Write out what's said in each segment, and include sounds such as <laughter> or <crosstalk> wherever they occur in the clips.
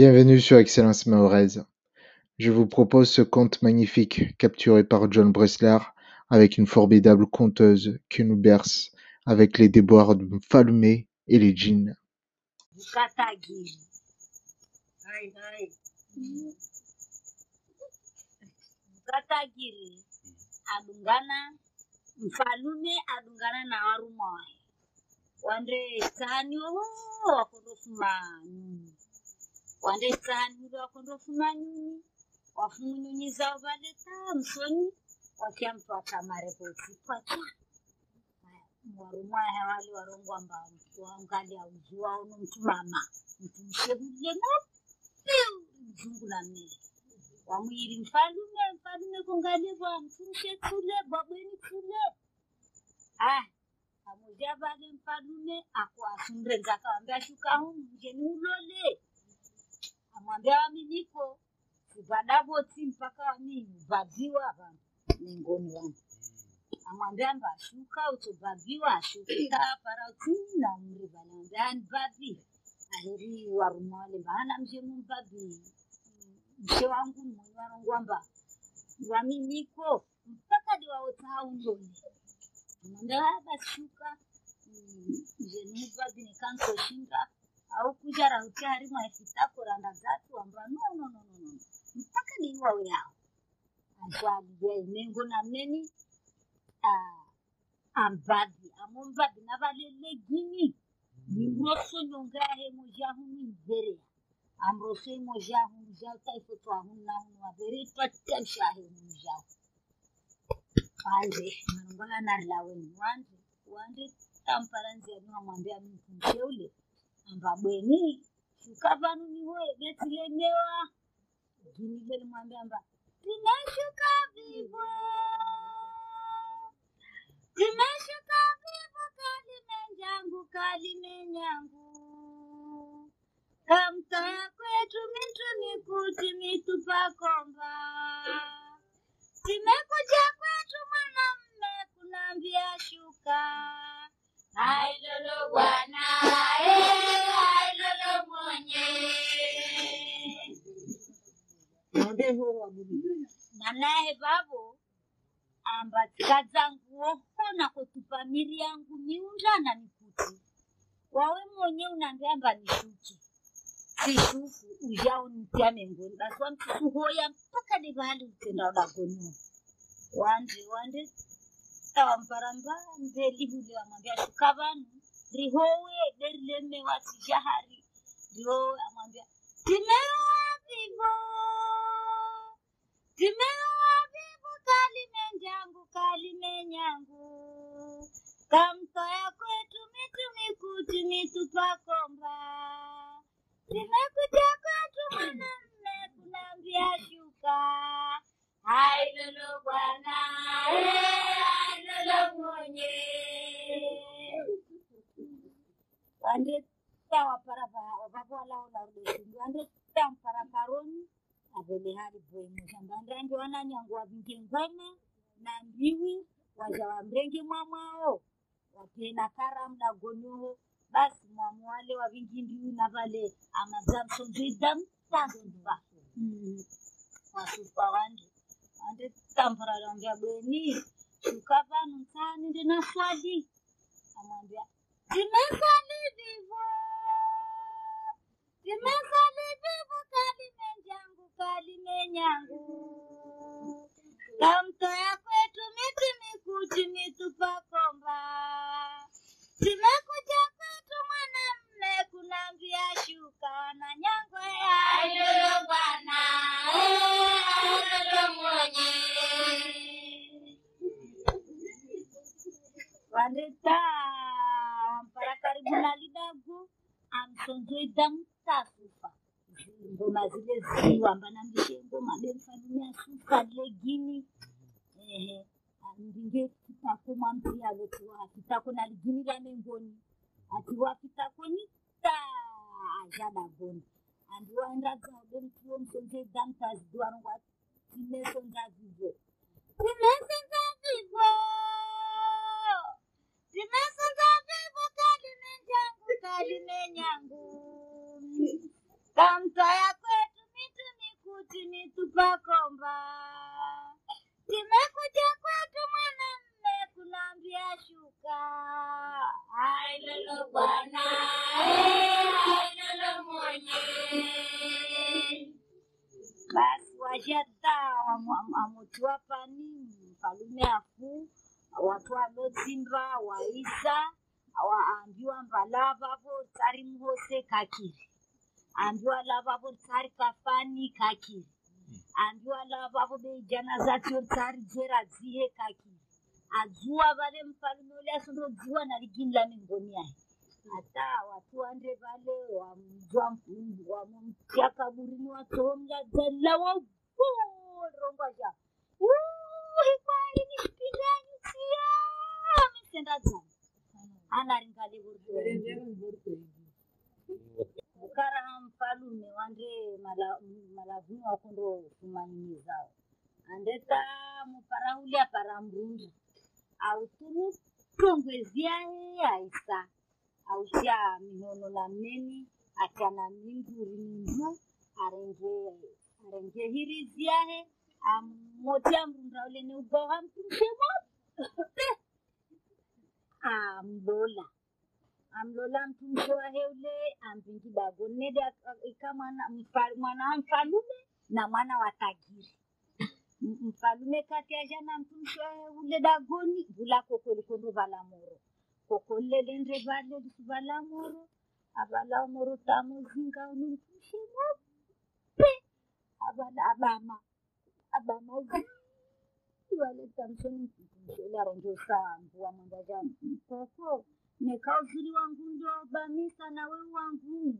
Bienvenue sur Excellence Mahorez. Je vous propose ce conte magnifique capturé par John Bressler avec une formidable conteuse qui nous berce avec les déboires de Falumé et les djinns. Sahani oho wakondofuma nyunyi wakondofuma nyunyi zao valeta msoni wakia mtu atamarepoti pacha warumwa hewali warongwa mba wangalia uji wao mtu mama mtu mshehule mopiu mzungu na mili wamwiri mfalume mfalume kungalie bwa mtumshe tule bwabweni tule ah pamoja vale mfalume akuasumrenza akawambia shuka humu mjeni ulole amwambia waminiko ivadavoti mpaka wamini vadziwa vantu ningoni vantu amwambia mbashuka utobhabhiwa ashukika parautini na umri vanambia anibhabhi aheri warume wale maana mshe mumbhabhi mshe wangu mwenye warongwamba waminiko mpaka diwaotaaundoni amwambia bashuka mshe mumbhabhi nikansoshinga au kuja rauti hari mwaifitako randa zatu amba no no no no no. Mpaka diiwawe yao azwalia imengo namneni ambadhi. Amombadhi navalelegini nimroso nyongahe mojahunu iverea amroso imojahunu jau taifotwahunu nahunu wavere twatamshahe jahu wande marongona narilaweni wande. Wande tamparanziani wamwambia mtu msheule amba bweni shuka vanu niwe betilemewa gini belimwambia amba tinashuka vivo. Timeshuka vivo kalimenjangu kalimenyangu kamtaa kwetu mitu mikuti mitupa komba. Timekuja kwetu mwanamme kunambia shuka nanaye babo amba nguoko na kutupa miri yangu miunda na mikuti wawe mwenye unambiamba nishuki sishuku ujao nitia mengoni. Basi wamtukuhoya mpaka divali utenda udagoniwa wande wande tawamparaŋba mbe lihulewa mwambia shukavanu rihowe derilemewa tijahari rihowe amwambia timewavivo amadzamsondoidam tazondiva wasupa wande wande tamparalambia bweni shuka panu mtaani ndina swali amwambia timesali vivo timesali vivo kalimenjangu kalimenyangu kamtoya kwetu miti mikuti mitupakomba timekuja amutiwa pani mfalume afu watu walotsimba waisa waambiwa mbalavavo tsari muhose kakiri. Ambiwa lavavo tsari kafani kakiri. Ambiwa lavavo beijana zatio tsari jera dzihe kakiri. Adziwa vale mfalume ule asondodziwa la mingoni yahe hata watu wande vale wamjwa wamumtia kaburini watomjadzala waurongwasha ikwari nipiganyisia de anaringale bukara mfalume wande mala- malavuni wakundo fumanyimizao andeta muparahulia para mrundu autunu tongweziae aisa ausha mihono na mneni atana minduri mindu arenge arenge hiriziahe ఆ మోటి అమృతరావులు నువ్వు బాగుంటుందేమో आंबोला आंबोला आमथुमखिवा हेवले आमपिंकी दागोनने एका मना मना mfalume na mwana wa tajiri mfalume kati ajana amthumkhia heule dagoni vula kokoli kondo vala moro kokolle lendre vale vala moro avala moro tamozinga unumthumkhie mope avala abama abama zi wale tamshoni mtumshe ule aronjo saa mvua mwandaja koko nekauziri wangu ndio bamisa na we wangu.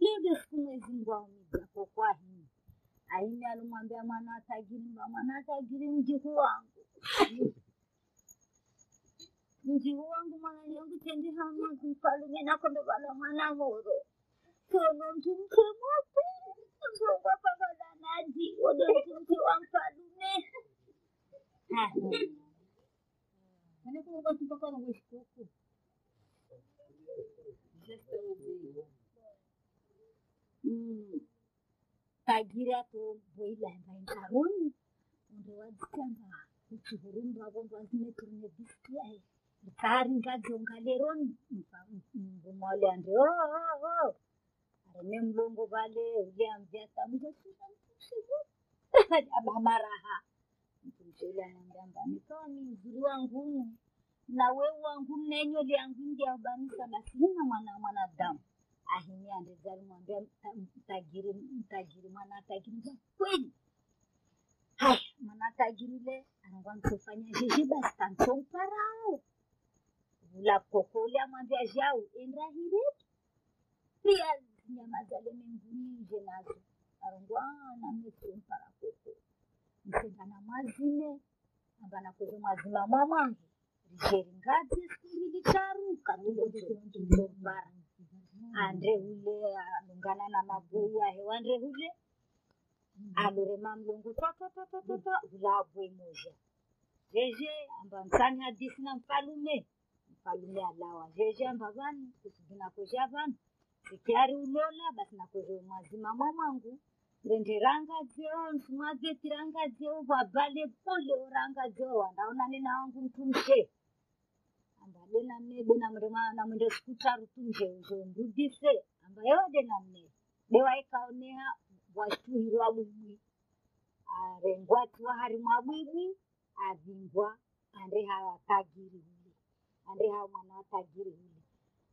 Lede siku mwezi ngwaumiza kokwa hini aini alimwambia mwana atagiri mba mwana atagiri mjihu wangu. Mjihu wangu mwana yangu tendi hamazi mfalume nakondo bala mwana moro tono mtumke mzongwa haji wadon uang pak dune nah mana kau kau sumpah kau wis kuku hmm tagira tu boilah main karun untuk wajikan pak Kuchurun bagon wazine turne diski ay. Karin ka jonga leron. Bumali andre. Oh, oh. Areme mlongo vale uliambia tamujasika abamaraha mtumshauri ananiambia nikawa ni mzuri wangu na we wangu nenyo lyangu basi hina mwana mwanadamu ahini andezali mwambia mta- mtagiri mtajiri mwana atajiri za kweli? Haya mwana atajiri le anangwa mtofanya jeje basi tantomparao vula koko ule amwambia jau enda hiretu pia nyama zale menguni nje nazo. Arongwana namesompara koko. Msenga na mwazime amba nakoze mwazima mwa rijeri ngazi siku mbili taru andre ule alungana na maboi ahewa andre ule. Alorema mlungu twatwatwatwatwa ulabwe moja. Jeje amba msani hadisi na mfalume mfalume alawa. Jeje amba vanu kusivinakosha vanu sikiari ulola basi nakoze mwazima mwa mwangu. Rende rangadzeo msumwadzeti rangadzeo vabale pole orangadzeo wandaonane nawangu mtumshe ambadena mnebe namwende sikutaru tunje amba ambayo de namne dewaikaoneha watuhirwa bwibwi. Arengwatiwa hari mwabwibwi avimbwa. Ande hawatagiri hule ande hawa mwana watagiri hule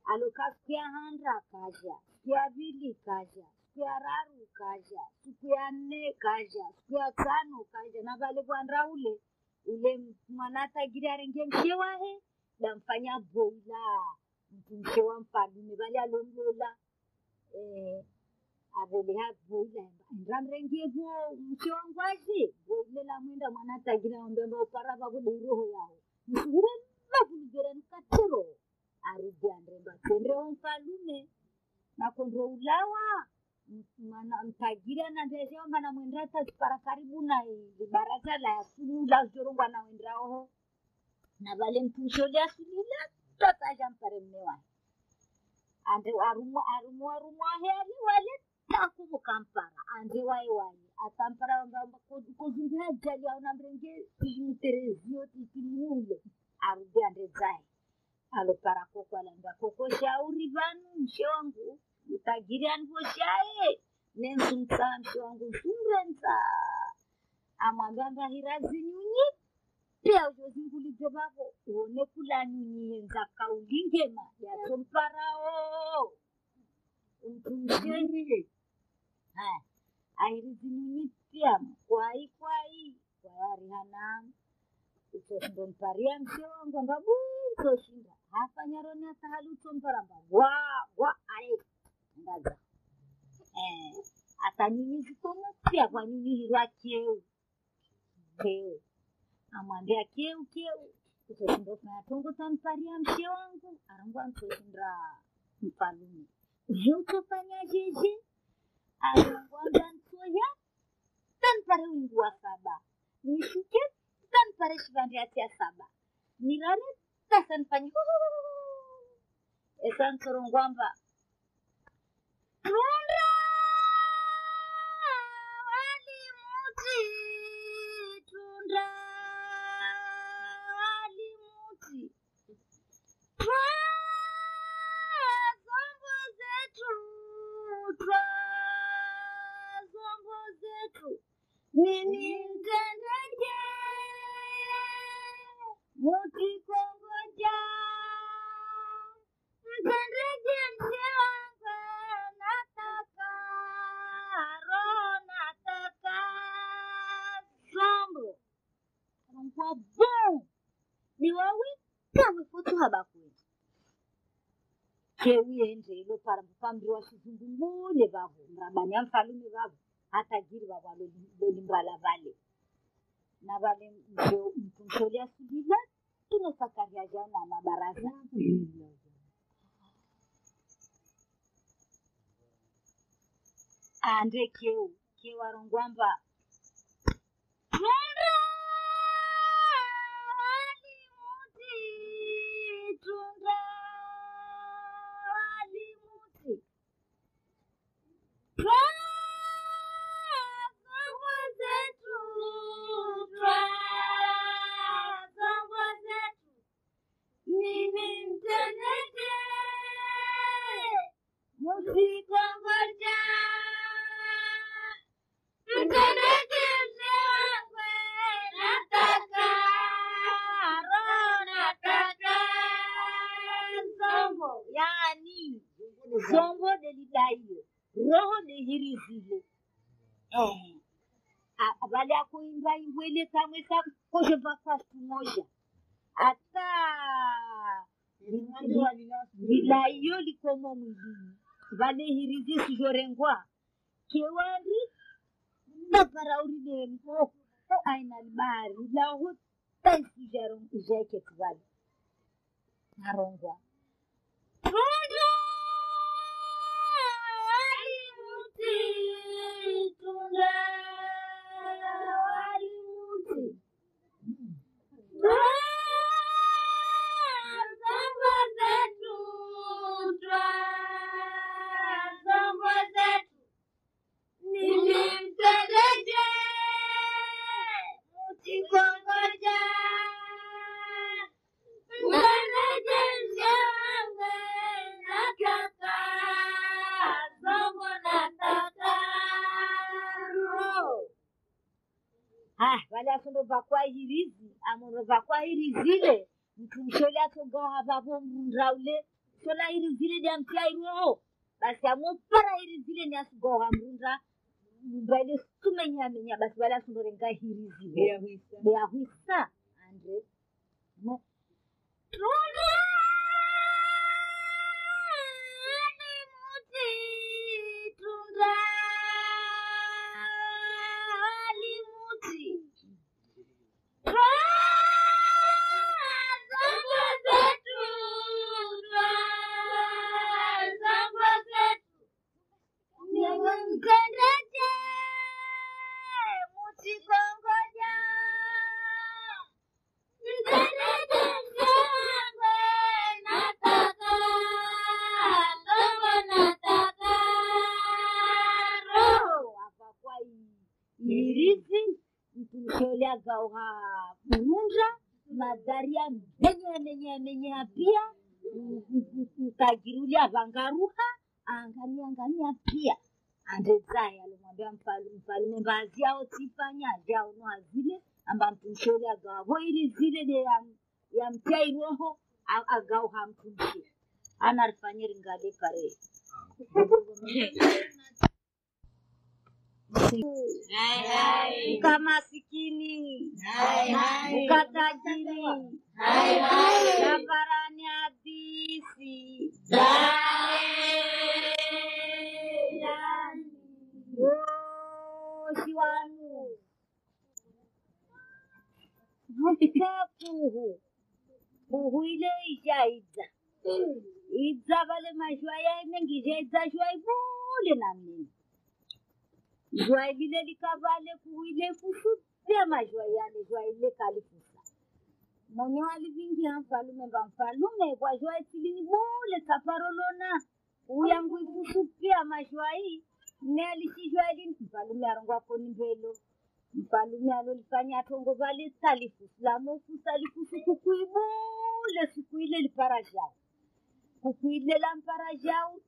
aluka siku ya handra kaja siku ya vili kaja siku ya raru kaja siku ya nne kaja siku ya tano kaja. Na vale bwandra ule ule mwana atagiri arenge mshe wahe damfanya boila mtumshe wa mfalume vale alomlola eh, aveleha boila. Ndramrengevo mshe wangu aje boile lamwenda mwana atagira ombemba upara vakude roho yawo mshure mavulugera arudi kondro mfalume nakondro ulawa M- mwana mana mwendra tazipara karibu na libaraza la sulula zorongwa nawenderaoho na vale mtumsholia la tatasha mpare mme wae ande arumwa arumwa arumu ahe ali wale taku mukampara ande waiwai akampara wangamba kozungu ajali aona mrenge mterezio titiliule arudi ande dzai alopara koko anaenda koko shauri vanu mshongu. Utagiri anivoshaye nenzumtsa mshe wangu zumrenza amwambamba hira zinyunyi. Pia uzozingulidze vavo uone kulanyunyienza kaulingema yatomparao mtumsheni haya airizinyunyi pia kwai kwai. Kwayarihana utosindoniparia mshe wangu ambabu utoshinda hafanyaroni asahali utomparamba gwa gwa ae ndaza eh akanyunyizikomo kwanyunyihirwa cheu keu amwambia keu keu utosindofanya tongo tamparia mshe wangu. Arangwa ntosindra mfalume. Je jeje arangwanga ntoya tanpare wingu wa saba. Nishuke tanpare shivandia ya saba. Nilale tasanfanya <laughs> esansorongwamba tunda walimuti tunda. Walimuti twa zombo zetu. Twa zombo zetu. Nini mtendeje muti ilo pambiriwa chizungungule vavo mrabani ya mfalume vavo hata jiri vavo alolimbala vale na vale mtumsholia sudila tunosakaria jao ande keu keu arongwamba tunda walimuti tunda delidaiyo roho dehirizile eh A- baada ya kuimba imbo ile kamwe kakoshe mpaka siku moja. Hata lilaiyo likomo mwilini. Vale sizhorengwa kewari naparauride mpo aina libari lahu taisijaro ijake narongwa balafu ndobva kwairizi amo ndobva kwairizile mtumsholi atogaavapo mrundraule sonairizile diamtiairoho basi amoparairizile niasigoha mrundra mbaile sumenyamenya basi balafu ndorengahiriziwe beahwisa andre. Trone mtumsholea gauha murunda madharia menya menye menya pia mkagirulia vangaruha angamia angamia pia. Andedzaya alimwambia mfalume mfalume mbazi yao tifanya noa zile amba mtumsholea gawa ili zile de ya, ya mtai roho a- agauha mtumshe anarifanyiri ngade pare buka masikini, buka tajiri, gambarannya hadisi. Oh, siwanu. Buka puhu, puhu ile isha idza. Idza bale mashwaya imengisha idza shwai bule na mimi. Jwa ili le li kavale kou ile fouchou, pema jwa yale, jwa ile kali fouchou. Mwenye wali vingi anfalume vanfalume, kwa jwa itilini mule kaparolona, uyangu ifouchou pema jwa hii, ne alishi jwa ili mfalume arongwa koni mbelo. Mfalume alolifanya atongo vale salifusu, la mofu salifusu kukuibule siku ile liparajau. Kuku ile la mparajau,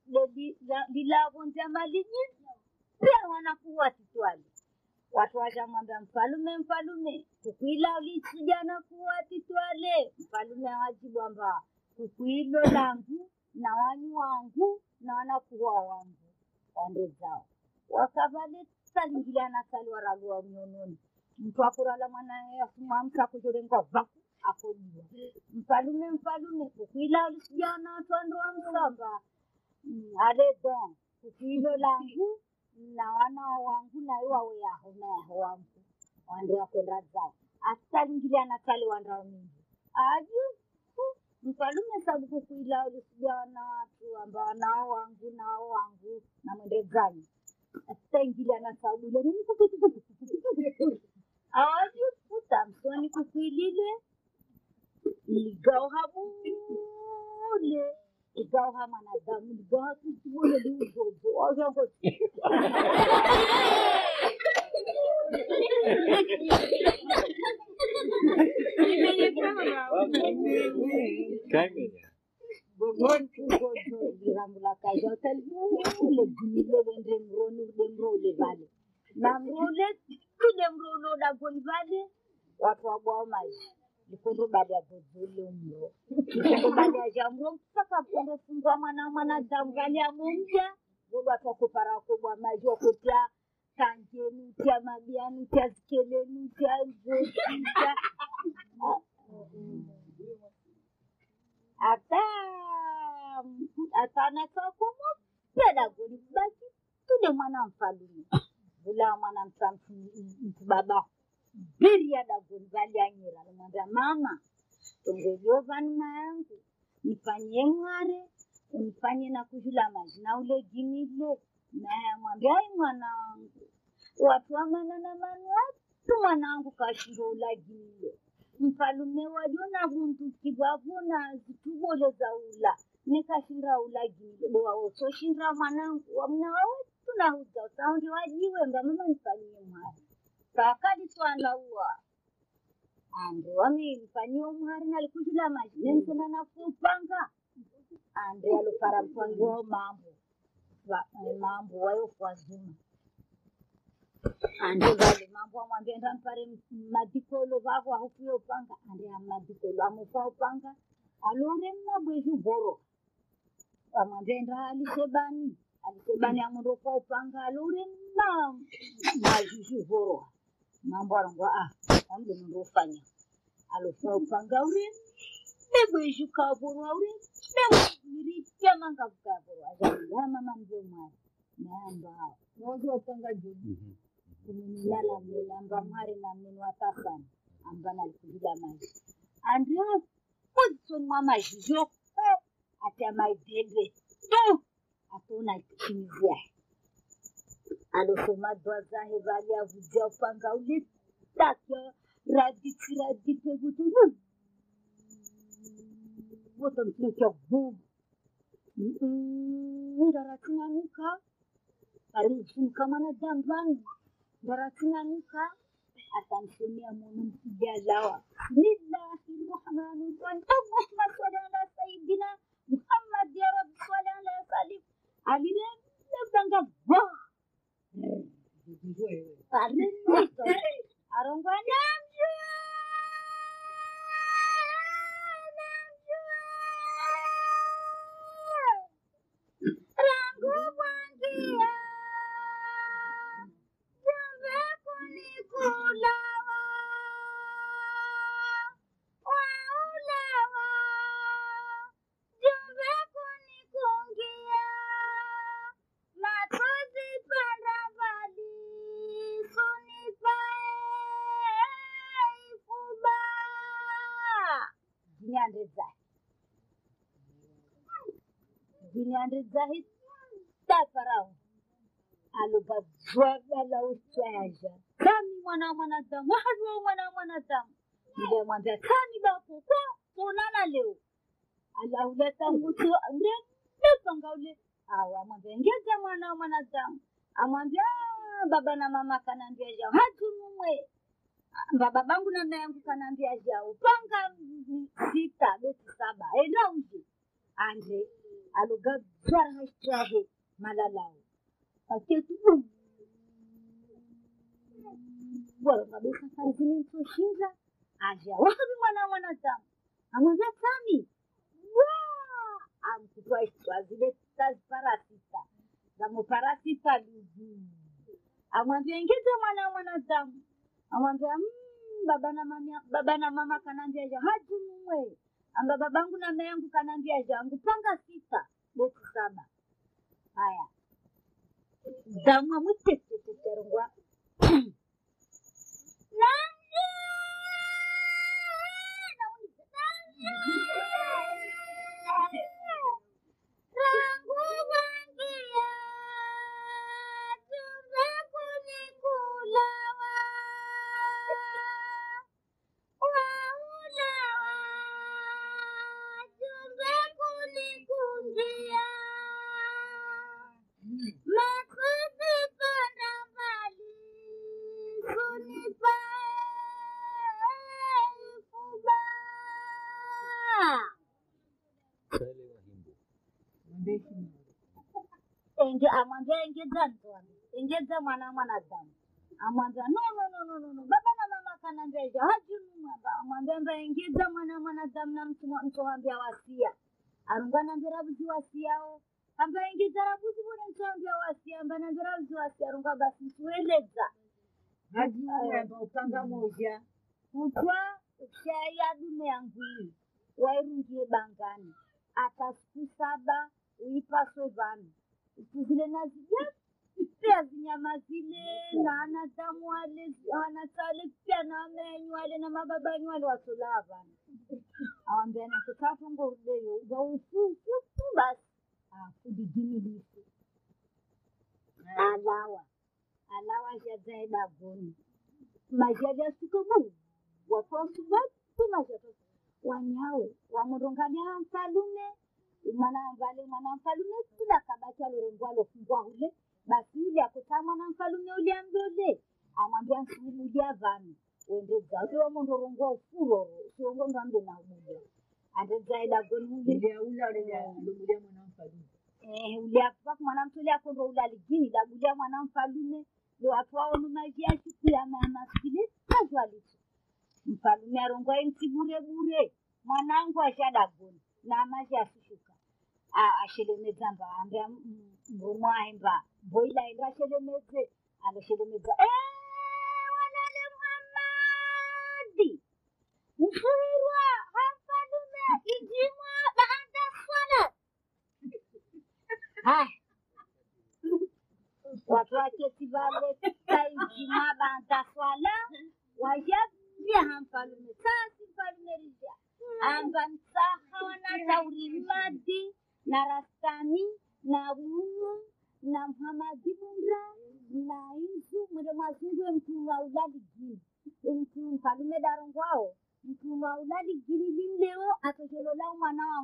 lilavo njama linyinti. Wanakuwa titwali watu washamwambia mfalume mfalume kukwila na kuwa titwale mfalume awajibu amba hilo langu na wanyu wangu na wanakuwa wangu wande zao. Wakavale salingiliana sali waragua mnyononi mtu akurala mwanae akumwamka kujorenga vaku akojua. Mfalume mfalume kukwila ulisijana watu wandoa msamba. Amba ale don hilo langu na wana wangu naye wawe yaho nayaho wangu. Wande wakwenda zao. Asalingilia na kale wandao mingi. Aju mfalume sabu kukuila ulisija wana watu ambao nao wangu nao wangu na mwende Igaw ha manadamu, igaw ha kouti mwene di ou jojo, ojo kouti. Kay menye? Bon ki gojo di ramula kaja, tel mwou le gilile ven remronu, remro le vale. Na mrole, tu remronu da gol vale, watu wabwa maji. Likondo bada gozule mro likondo baada ya jamro mpaka pondo fungwa mwana mwana damgali mumja vodo watu kubwa maji wakopya kangeni tia mabiani tia zikeleni tia nzoti tia ata atanakakomo pedagoni basi tude mwana mfalume vula mwana mtamtu mtu baba biria dagoni valianyira limwambia mama tongeliova numa yangu. Nifanyie mware unifanye na kuhila maji. Na ule ginile naye amwambia ai mwanangu watu wamana na manatu mwanangu kashindo ulaginile mfalume wajona bunduki vavona zitubole za ula. Nikashinda ulagile dewaososhinda mwanangu wamna wawetu nahuza saundi wajiwe mba mama nifanyie mwari kakadi twandauwa ande wamemfanyia umwari nalikujula maji nemsena nafupanga ande alopara mpangiwo mambo. Va- eh, mambo wayofwa zuma ande vale mambo amwambia enda mpare m- madikolo vavo ahupuyo upanga ande amadikolo amufa upanga alore mmabwezhi bhoro amwambia enda alisebani alishebani amundofa upanga. Alore mna mazhizhi bhoro mambora ngo ah ambe ndofanya alofa upangauri begweju kaburu auri begwiri yamanga kaburu ajanga mama ndiye mwari namba wozo upanga jodi mm-hmm. mm-hmm. kuminilala mlamba mwari na minu atasana ambana alikuvila maji andyo pozisoni mwa mazhizho ati amaidhedhe to atona ikikimizia alôfômadoazaha evaly avodia fangao le taky raha di tsy raha di pegotonio ohatany tiatia bobo nda raha tsy nanoka ary mivonoka manadambany nda raha tsy nanoka atanfone amono mitily alawa lillahi rahmani rahim allahuma sali ala sayidina muhammad ya rabbi sali ala salif alireny levangavoa Pardon? Arong! Jinyandezai tafarao la uswaja kami mwana wa mwanadamu wahadwa mwana wa mwanadamu. Nilimwambia kani bapo ko tunana leo. Alauleta mtu mrepanga ule. Awamwambia ngeza mwana wa mwanadamu. Amwambia "Ah, baba na mama kanaambia jao hatumumwe baba bangu na mama yangu kanaambia jao upanga sita beti saba enda uje. Ande alugavwara hashahe malalao bora kabisa kazini mtoshinda aja wapi mwana wa mwanadamu amwambia tami wa amkutoa ishwa zile taziparasita zamuparasita lugu amwambia ingeze mwana wa mwanadamu amwambia "Mm, baba na mama ja haji mumwe amba babangu na mama yangu kanaambia jangu panga sita boku saba. Haya. Zamwa nauliza nanje Enge amwambia engedza ntwani engedza mwana wa mwanadamu. Amwambia no no no no no no baba na mama kanambia hivyo. Mwamba, amwambia mba engedza mwana mwanadamu na mtu mtoambia wasia. Arunga nambia rabuzi wasiao amba engedza rabuzi mtu mtoambia wasia. Amba na ndira buzi wasia. Arunga basi mtueleza hajiuamba upanga moja. Kutwa shaya dume yangu hii wairungie bangani. Ata siku saba uipaswe vanu. Zile nazija pia zinyama zile na anadamu wale anatale pia na wamenyu wale na mababanyu wale watolaa vanu. Awambia nakutatungorudeyo waufufufu basi. Afudigimilifu alawa. Alawa jazae dagoni majali sukubu watosu batu majatosu wanyawe wamurungamia mfalume mwana vale mwana mfalume kila kabati alorengwa alofungwa ule basi ule akutaa mwana mfalume ule ambole amwambia nsuli ulia vanu wendedza uti wamondorongwa ufuroro usirongo na andedzae dagoni ule iliaula lumulia mwana mfalume Eh, uliapa mwana mtole akondo ulaligini dabulia mwana mfalume ndo watu waonu majia siku ya mama sikile kazwalicho Mfalume arongwa emti bure bure, mwanangu ashada goni namazi akushuka ashelemedza mbaambia mbomwaimba mboila enda ashelemedze. Anoshelemedza walale muhammadi. Mfuirwa hamfalume ijimwa baada watu taijima swala. Hamfalume sasi mfalume rija amba msaha wanatauri madi na rastani na wunu na mhamadi bunda na izu mwende mwazungwe mtu wa ulali gini mtu mfalume darongwao mtu wa ulali gini limleo mwana wa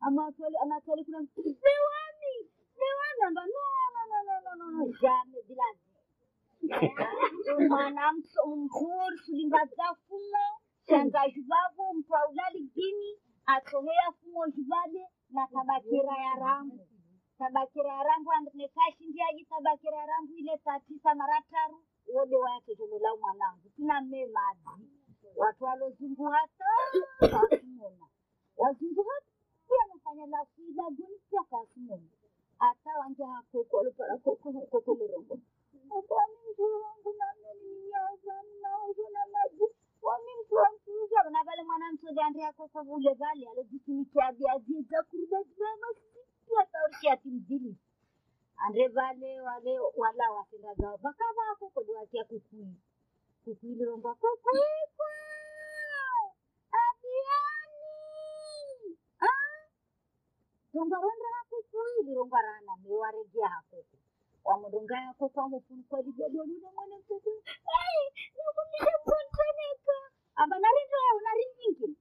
ama anatole kuna bewani bewani amba no no jame bilazi mwana mso- mzuri sulingadza fumo shangazi vavo mtwa ulali gini atohea fumo zhivade na tabakira ya rambo tabakira ya rambo nekashindiaji tabakira ya rambo ile tatisa mara taru wode wayatozholola mwanangu tina mme madzi watu walozunguhata kasimona wazunguhata pia nafanya lafuida guni pia kasimona hata wanja hakokolo na vale mwana mtode vule vale alozikinikia viaziza kuruda taurikia ati mjini andre vale wale wala watenda zao vakava kokodi wakia kukui kukui aviani ah tonga kukui lirongwa rana mewaregia kwa mufuniko ligodolune mwene mtoto. Nakumisha mkontoneka amba narinda unarinyingi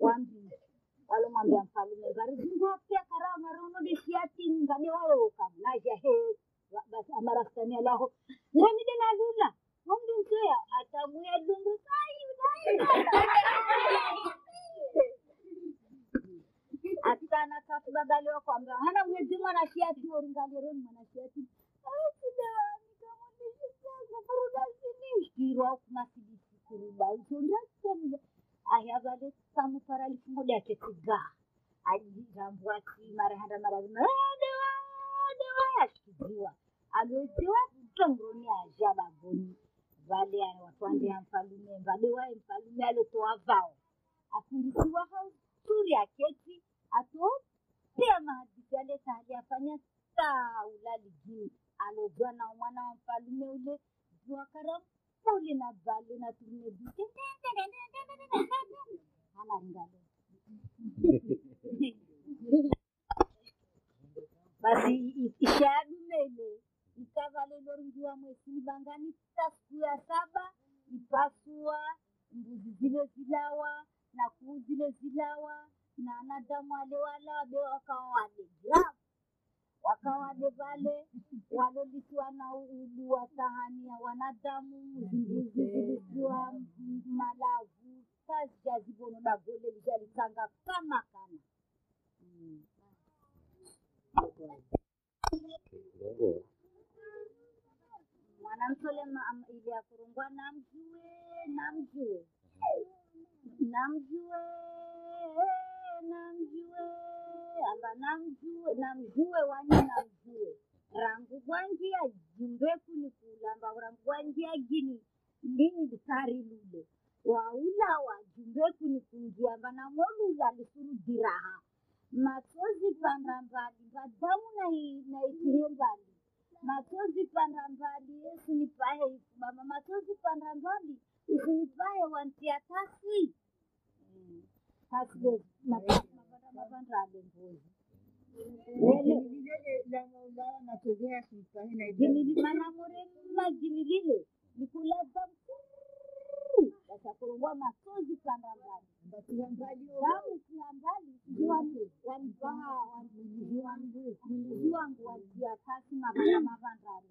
wambi. Walomwambia mfalume varizingwa pia karao naronodeshiatini ngade wayoka naja he. Wa- basi amarastani alaho. Namide nalula mtoya atamuya dungu. Kai atana katu babaliwa kwamba hana mwezi mwanashiati oringalieroni mwanashiati shtirwa moja yake tiga ajirambwati marahanda maravima dewa yashikiziwa alioziwa tongoroni aja bagoni vale watwandea mfalume vadewaye mfalume alotoa vao afundisiwa hauturi aketi atopea mahadisi ale tahali afanya saa ulaligini alojua na mwana wa mfalume ule na bale na turume duke anaringalo basi i- ishadumele ikavale loringiwa mwesini bangani ta siku ya saba ipasua mbuzi zile zilawa na kuu zile zilawa na anadamu wale wala wabe wakawa grafu wakawade vale walolitiwa na ubu wa sahani ya wanadamu mbuzi zilitiwa kazi malavu sazijazibonoda gole lishalitanga kama kana. Mwanamtole ili akurungwa namjue namjue. Namjue namjue namjue amba namjue namjue wani namjue. Rangu gwanjia jumbeku ni kulamba rangu gwanjia gini ndini dikari lule. Waula wa jumbeku ni kunjia amba namolula lisuru diraha. Machozi panda mbali mbadamu na i- na ikihe mbali machozi panda mbali usinipahe ifu mama. Machozi panda mbali usinipae wantia tasi. Mm. mapanda manamurema jini lile nikulaza mkuu watakurungua machozi panda mbali damu kia mbali wanivaa mlizi wangu watia tasi mapanda mapandale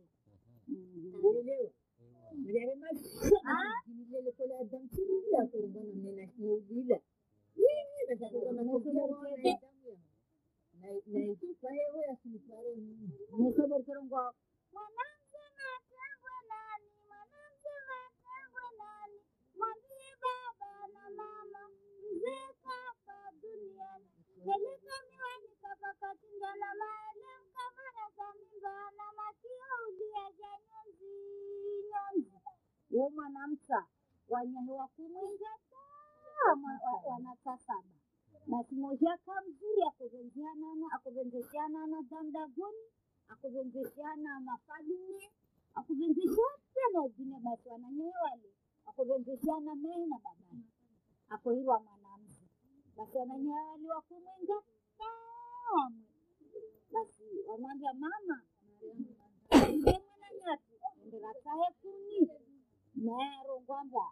elewa Mjarema Ah? Yini sinipare mimi. Nikaberkerongwa mwanamke matengwe nani, mwanamke matengwe nani, mwambie baba na mama, mzee kafa duniani, peleka na maele mkamara za mimba na makio nyonzi nyonzi. Wo mwanamsa wanyahewa kumwinga wanaka saba. Na mzuri kamzuri akuvenzeshanana damdagoni akuvenzeshana mafalume akuvenzeshana zine basi wananyewe wale akuvenzeshana mei na babani akohirwa mwanamzi basi wananyewe wale wakumwenga kamwe basi wamwambia mama nge mwananyatu ndirakahe kuni. Naerongwamba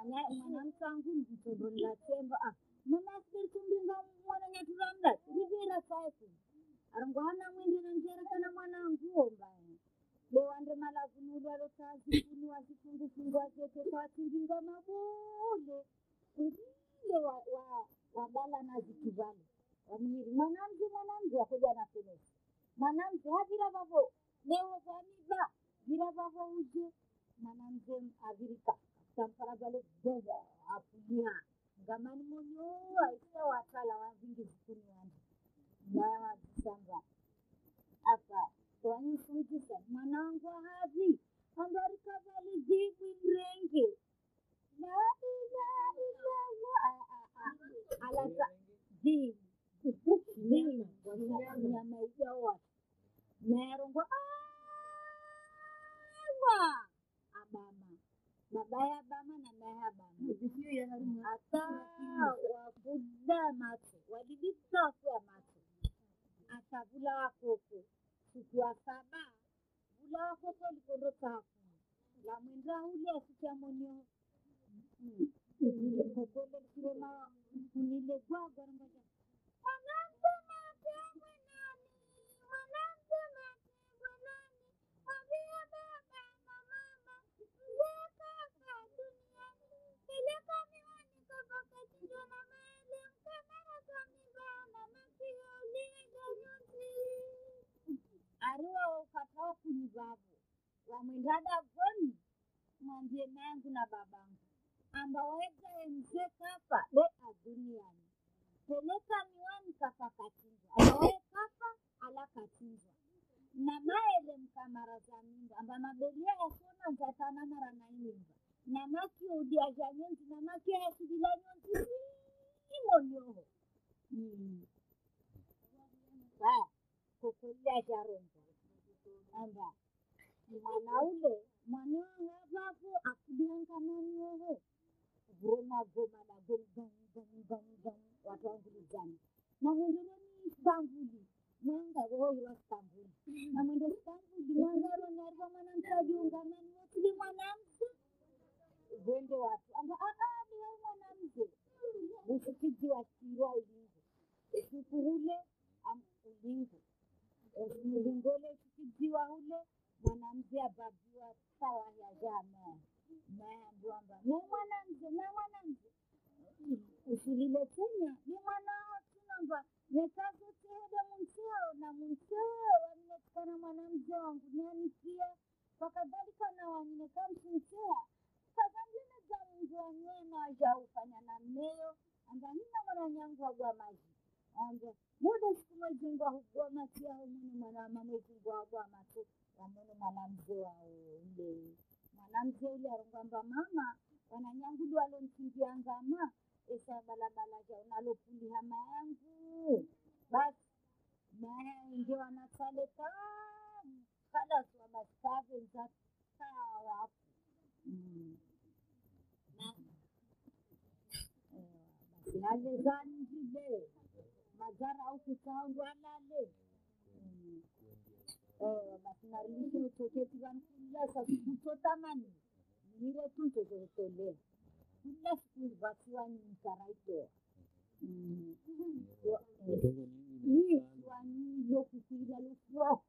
mwanamsangu mtondonila temba ah mamasikirikumbinga mwananyaturamda rivira kahe kuni arongwa hana mwendera njera kana mwananguo mbaya bewande malavunulwalo tazivunua zifungufungua zete kwatinginga mabule. Ngile wa, wa, wabala na zitu vale wamwiri mwanamzi mwanamzi wakoja na penesi mwanamzi havira vavo. Leo vamiba vira vavo uje. Mwanamzi avirika vale bova ngamani munyu isa watala wavingi zikuniwanda naye wazisamba apa wanifundisa mwanangu ahavi ambarika vale jibu mrenge. Jibu nyama ijawa nerongwa abama babaya bama na meha bama. Ata wabuda ya macho ata vula wakoko siku wa saba vula wakoko likondo tafu la mwenda ule asikia monio kokole kirema kunile mwanamke wamwendada goni mwambie nangu na babangu ambaweza emzee kafa le aduniani. Peleka miwani kafa katinza ambawaye kafa ala kachinjwa na maele mkamara za mimba amba mabelia yakona ntatana mara na mimba na maki udiaja nyonzi na maki yasidila nyonzi aya kokolia jaronza amba mwana ule mwana wavapo akudiangananyoho goma goma na gom gom watu wangulizana na mwendele ni stambuli mwanga woiwa stambuli na mwende stambuli mwangaro nyarwa mwana mwanamzi vende watu amba aa niwe mwanamke. Usikiji wa kirwa ulingo. Ule ulingo. Ulingole usikijiwa ule mwanamke ababiwa sawa ya jamaa. Naambiwamba ni mwanamke na mwanamke usilile tena ni mwanao tunamba nekazoteede munseo na munseo waninetikana mwanamke wangu nanikia wakadhalika na wanineka kazangine za mungu wanyena wajaufanya na mneyo amba nina mwananyangu wagwa maji. Amba muda siku mwezingwa hugwa matiao mwanama mwezingwa wagwa mato wamune mwanamke wao ule mwanamke ule arongwamba mama wananyangudu ngama esa balabala ja hama basi maya inge wanasale tamu kada suwa masave nza tawafu Mm. Eh, basi hale zanjile mazara au kukaangu alale Mm. Eh, basi narudisha utoketi vankulia sasikutotamani nire tu ntozotolea kila siku vasiwani mkaraitoa sana. lokukuila lokuwa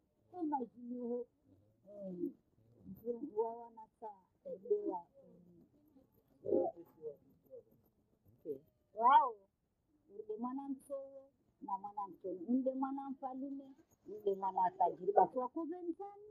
wawanasa elewa wao ule mwana msowo na mwana mtoni ule mwana mfalume ule mwana tajiri sana wakuvenzana